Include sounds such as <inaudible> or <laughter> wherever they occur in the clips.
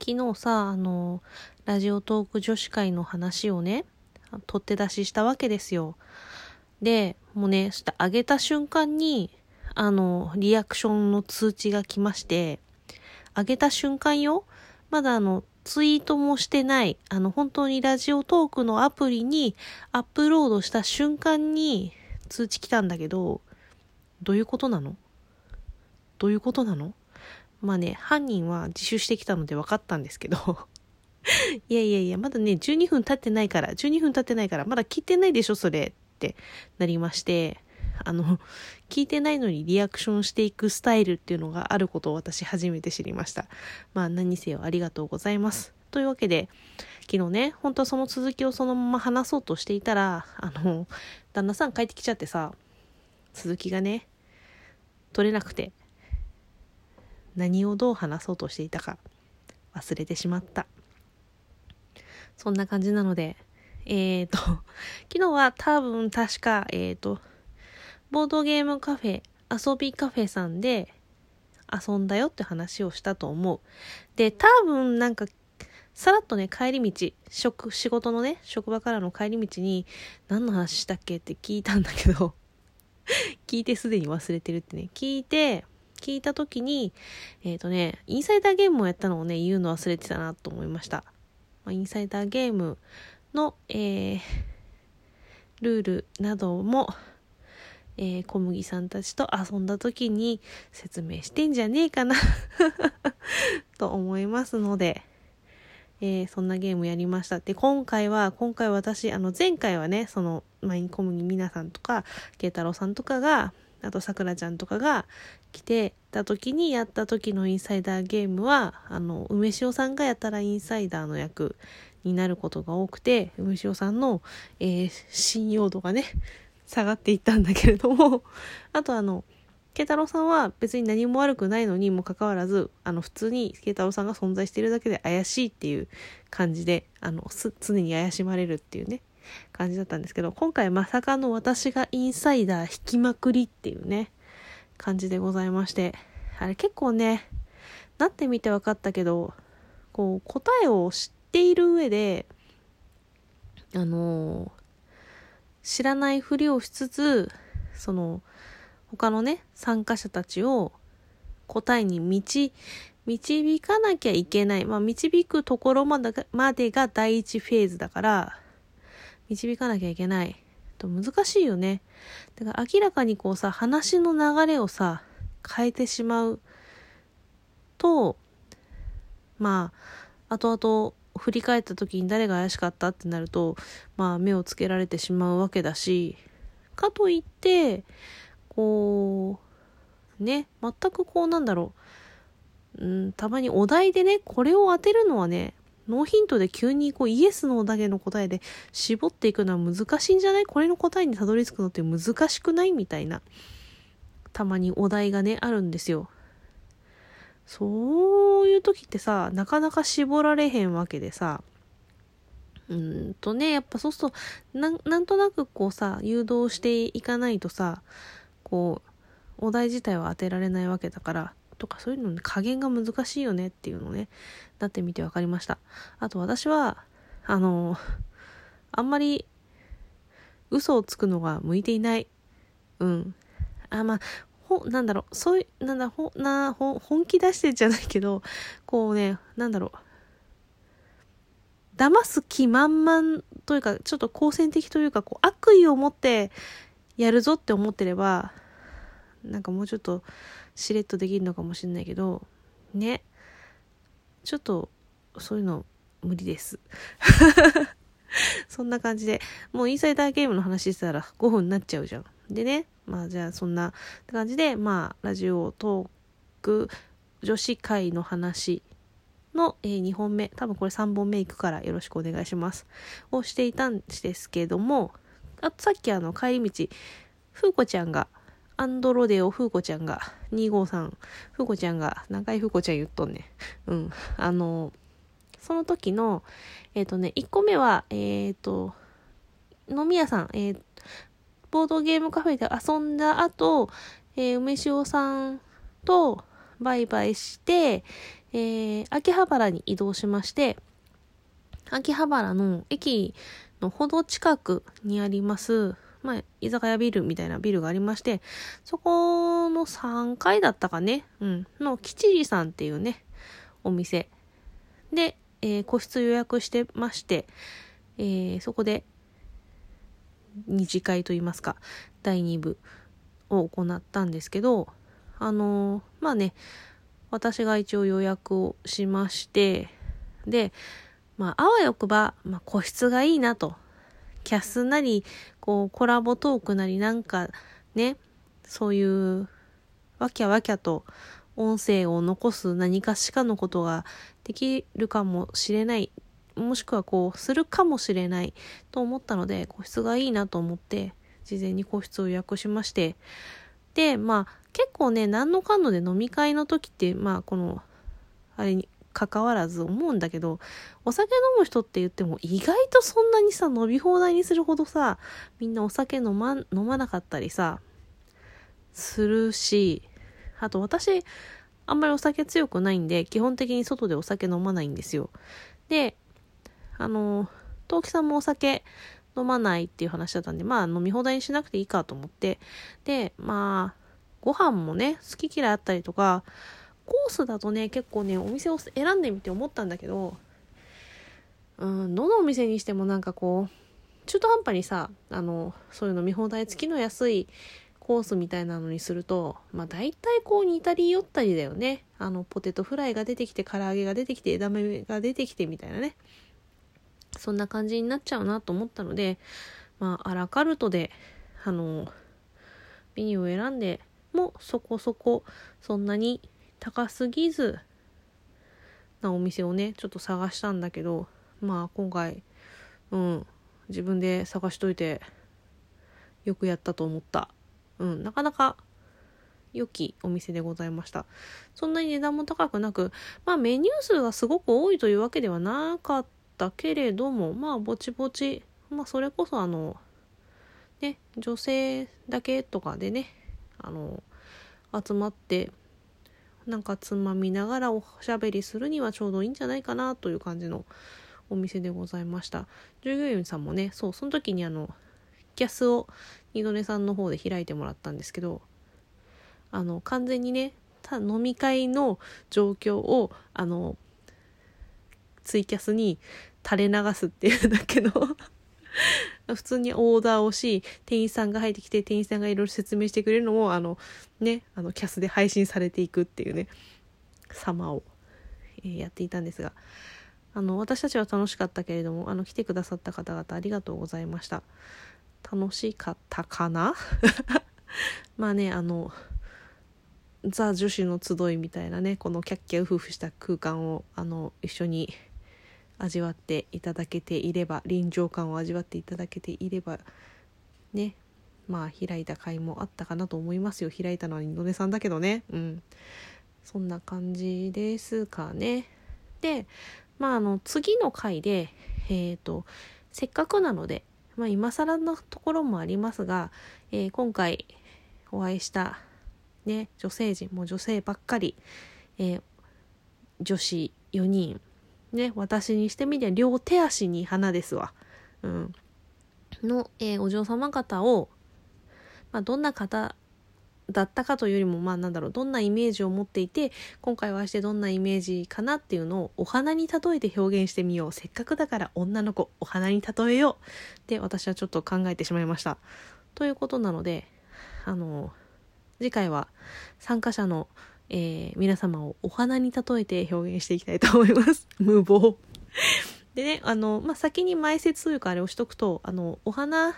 昨日さ、あの、ラジオトーク女子会の話をね、取って出ししたわけですよ。で、もうね、して上げた瞬間に、あの、リアクションの通知が来まして、上げた瞬間よ、まだあの、ツイートもしてない、あの、本当にラジオトークのアプリにアップロードした瞬間に通知来たんだけど、どういうことなの？どういうことなの？まあね、犯人は自首してきたので分かったんですけど <laughs> いやいやいや、まだね、12分経ってないから、12分経ってないから、まだ聞いてないでしょ、それってなりまして、あの、聞いてないのにリアクションしていくスタイルっていうのがあることを私初めて知りました。まあ何せよありがとうございます。というわけで、昨日ね、本当はその続きをそのまま話そうとしていたら、あの、旦那さん帰ってきちゃってさ、続きがね、取れなくて、何をどう話そうとしていたか忘れてしまった。そんな感じなので、えっ、ー、と、<laughs> 昨日は多分確か、えっ、ー、と、ボードゲームカフェ、遊びカフェさんで遊んだよって話をしたと思う。で、多分なんか、さらっとね、帰り道、職、仕事のね、職場からの帰り道に、何の話したっけって聞いたんだけど <laughs> 聞いてすでに忘れてるってね、聞いて、聞いた時に、えっ、ー、とね、インサイダーゲームをやったのをね、言うの忘れてたなと思いました。まあ、インサイダーゲームの、えー、ルールなども、えー、小麦さんたちと遊んだ時に説明してんじゃねえかな <laughs> と思いますので、えー、そんなゲームやりました。で、今回は、今回私、あの、前回はね、その、マイン小麦皆さんとか、慶太郎さんとかが、あとさくらちゃんとかが来てた時にやった時のインサイダーゲームは、あの、梅塩さんがやったらインサイダーの役になることが多くて、梅塩さんの、えー、信用度がね、下がっていったんだけれども、<laughs> あとあの、慶太郎さんは別に何も悪くないのにもかかわらず、あの、普通に慶太郎さんが存在しているだけで怪しいっていう感じで、あの、常に怪しまれるっていうね、感じだったんですけど、今回まさかの私がインサイダー引きまくりっていうね、感じでございまして、あれ結構ね、なってみて分かったけど、こう、答えを知っている上で、あのー、知らないふりをしつつ、その、他のね、参加者たちを答えに導、導かなきゃいけない。まあ、導くところまでが第一フェーズだから、導かなきゃいけない。と難しいよね。だから明らかにこうさ、話の流れをさ、変えてしまうと、まあ、後々振り返った時に誰が怪しかったってなると、まあ目をつけられてしまうわけだし、かといって、こう、ね、全くこうなんだろう、うん、たまにお題でね、これを当てるのはね、ノーヒントで急にこうイエスのだけの答えで絞っていくのは難しいんじゃない？これの答えにたどり着くのって難しくない？みたいな。たまにお題がね、あるんですよ。そういう時ってさ、なかなか絞られへんわけでさ、うんとね、やっぱそうすると、ななんとなくこうさ、誘導していかないとさ、こう、お題自体は当てられないわけだから、とかそういうのね、加減が難しいよねっていうのね、なってみて分かりました。あと私は、あの、あんまり嘘をつくのが向いていない。うん。あ、まあ、ほ、なんだろう、そういう、なんだ、ほ、な、ほ、本気出してじゃないけど、こうね、なんだろう。騙す気満々というか、ちょっと好戦的というか、こう、悪意を持ってやるぞって思ってれば、なんかもうちょっとしれっとできるのかもしれないけどね。ちょっとそういうの無理です。<laughs> そんな感じで。もうインサイダーゲームの話してたら5分になっちゃうじゃん。でねまあじゃあそんな感じでまあラジオトーク女子会の話の、えー、2本目。多分これ3本目いくからよろしくお願いします。をしていたんですけどもあとさっきあの帰り道風子ちゃんがアンドロデオ風子ちゃんが、253、風子ちゃんが、何回風子ちゃん言っとんね。うん。あの、その時の、えっ、ー、とね、1個目は、えっ、ー、と、飲み屋さん、えー、ボードゲームカフェで遊んだ後、えー、梅塩さんとバイバイして、えー、秋葉原に移動しまして、秋葉原の駅のほど近くにあります、まあ、居酒屋ビルみたいなビルがありまして、そこの3階だったかね、うん、の吉次さんっていうね、お店で、えー、個室予約してまして、えー、そこで二次会といいますか、第2部を行ったんですけど、あのー、まあね、私が一応予約をしまして、で、まあ、あわよくば、まあ、個室がいいなと。キャスなり、こう、コラボトークなりなんか、ね、そういう、わきゃわきゃと音声を残す何かしかのことができるかもしれない。もしくはこう、するかもしれないと思ったので、個室がいいなと思って、事前に個室を予約しまして、で、まあ、結構ね、何のかんので飲み会の時って、まあ、この、あれに関わらず思うんだけど、お酒飲む人って言っても意外とそんなにさ、飲み放題にするほどさ、みんなお酒飲ま、飲まなかったりさ、するし、あと私、あんまりお酒強くないんで、基本的に外でお酒飲まないんですよ。で、あの、陶器さんもお酒飲まないっていう話だったんで、まあ飲み放題にしなくていいかと思って、で、まあ、ご飯もね、好き嫌いあったりとか、コースだとね、結構ね、お店を選んでみて思ったんだけど、うん、どのお店にしてもなんかこう、中途半端にさ、あの、そういう飲み放題付きの安いコースみたいなのにすると、まあ大体こう似たり寄ったりだよね。あの、ポテトフライが出てきて、唐揚げが出てきて、枝豆が出てきてみたいなね。そんな感じになっちゃうなと思ったので、まあ、アラカルトで、あの、メニューを選んでもそこそこそんなに高すぎずなお店をねちょっと探したんだけどまあ今回うん自分で探しといてよくやったと思った。うんなかなか良きお店でございました。そんなに値段も高くなくまあメニュー数がすごく多いというわけではなかったけれどもまあぼちぼちまあそれこそあのね女性だけとかでねあの集まってなんかつまみながらおしゃべりするにはちょうどいいんじゃないかなという感じのお店でございました。従業員さんもねそうその時にあのキャスを二度寝さんの方で開いてもらったんですけどあの完全にねた飲み会の状況をあのツイキャスに垂れ流すっていうだけの <laughs> 普通にオーダーをし、店員さんが入ってきて、店員さんがいろいろ説明してくれるのを、あの、ね、あの、キャスで配信されていくっていうね、様を、えー、やっていたんですが、あの、私たちは楽しかったけれども、あの、来てくださった方々ありがとうございました。楽しかったかな？<laughs> まあね、あの、ザ女子の集いみたいなね、このキャッキャウフフした空間を、あの、一緒に味わっていただけていれば臨場感を味わっていただけていればねまあ開いた回もあったかなと思いますよ。開いたのは二度寝さんだけどね。うん。そんな感じですかね。でまああの次の回でえっ、ー、とせっかくなのでまあ今更のところもありますが、えー、今回お会いしたね女性陣も女性ばっかり、えー、女子4人ね、私にしてみりゃ両手足に花ですわ。うん。の、えー、お嬢様方を、まあ、どんな方だったかというよりも、まあなんだろう、どんなイメージを持っていて、今回はしてどんなイメージかなっていうのをお花に例えて表現してみよう。せっかくだから女の子、お花に例えよう。って私はちょっと考えてしまいました。ということなので、あの、次回は参加者のえー、皆様をお花に例えて表現していきたいと思います。<laughs> 無謀。でね、あの、まあ、先に前説というかあれをしとくと、あの、お花、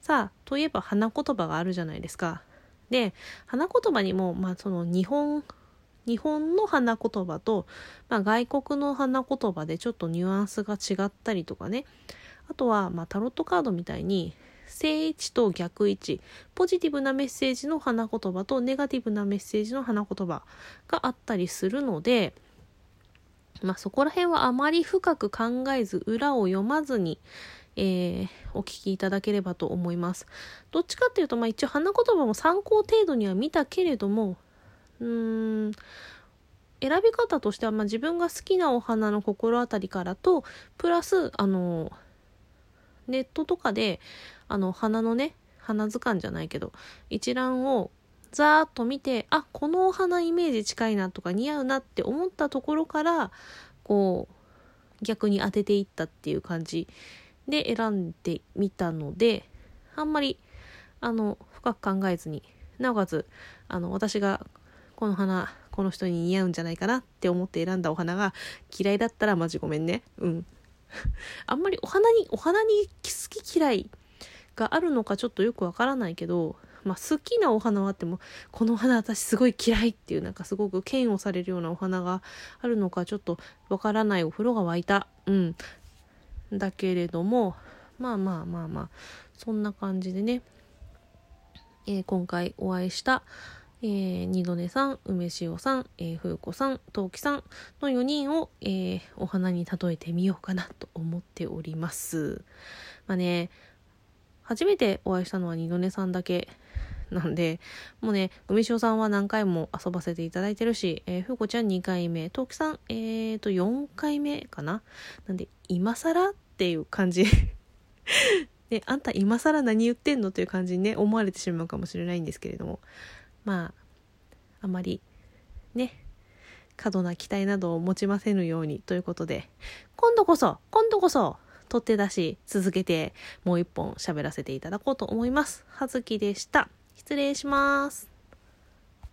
さあ、といえば花言葉があるじゃないですか。で、花言葉にも、まあ、その日本、日本の花言葉と、まあ、外国の花言葉でちょっとニュアンスが違ったりとかね。あとは、まあ、タロットカードみたいに、正位置と逆位置ポジティブなメッセージの花言葉とネガティブなメッセージの花言葉があったりするのでまあそこら辺はあまり深く考えず裏を読まずにえー、お聞きいただければと思います。どっちかっていうと、まあ一応花言葉も参考程度には見たけれども、うーん、選び方としては、まあ、自分が好きなお花の心当たりからとプラスあのネットとかであの花のね花図鑑じゃないけど一覧をざーっと見てあこのお花イメージ近いなとか似合うなって思ったところからこう逆に当てていったっていう感じで選んでみたのであんまりあの深く考えずになおかつあの私がこの花この人に似合うんじゃないかなって思って選んだお花が嫌いだったらマジごめんね。うん。<laughs> あんまりお花にお花に好き嫌いがあるのかちょっとよくわからないけどまあ、好きなお花はあってもこの花私すごい嫌いっていうなんかすごく嫌悪されるようなお花があるのかちょっとわからないお風呂が沸いた。うん。だけれどもまあまあまあまあそんな感じでね、えー、今回お会いしたえー、二度寝さん、梅塩さん、えー、風子さん、陶器さんの4人を、えー、お花に例えてみようかなと思っております。まあね、初めてお会いしたのは二度寝さんだけなんで、もうね、梅塩さんは何回も遊ばせていただいてるし、えー、ふうこちゃん2回目、陶器さん、えーと、4回目かななんで、今更っていう感じ。<laughs> ね、あんた今更何言ってんのという感じにね、思われてしまうかもしれないんですけれども。まああまりね過度な期待などを持ちませぬようにということで今度こそ今度こそ取って出し続けてもう一本喋らせていただこうと思います。はずきでした。失礼します。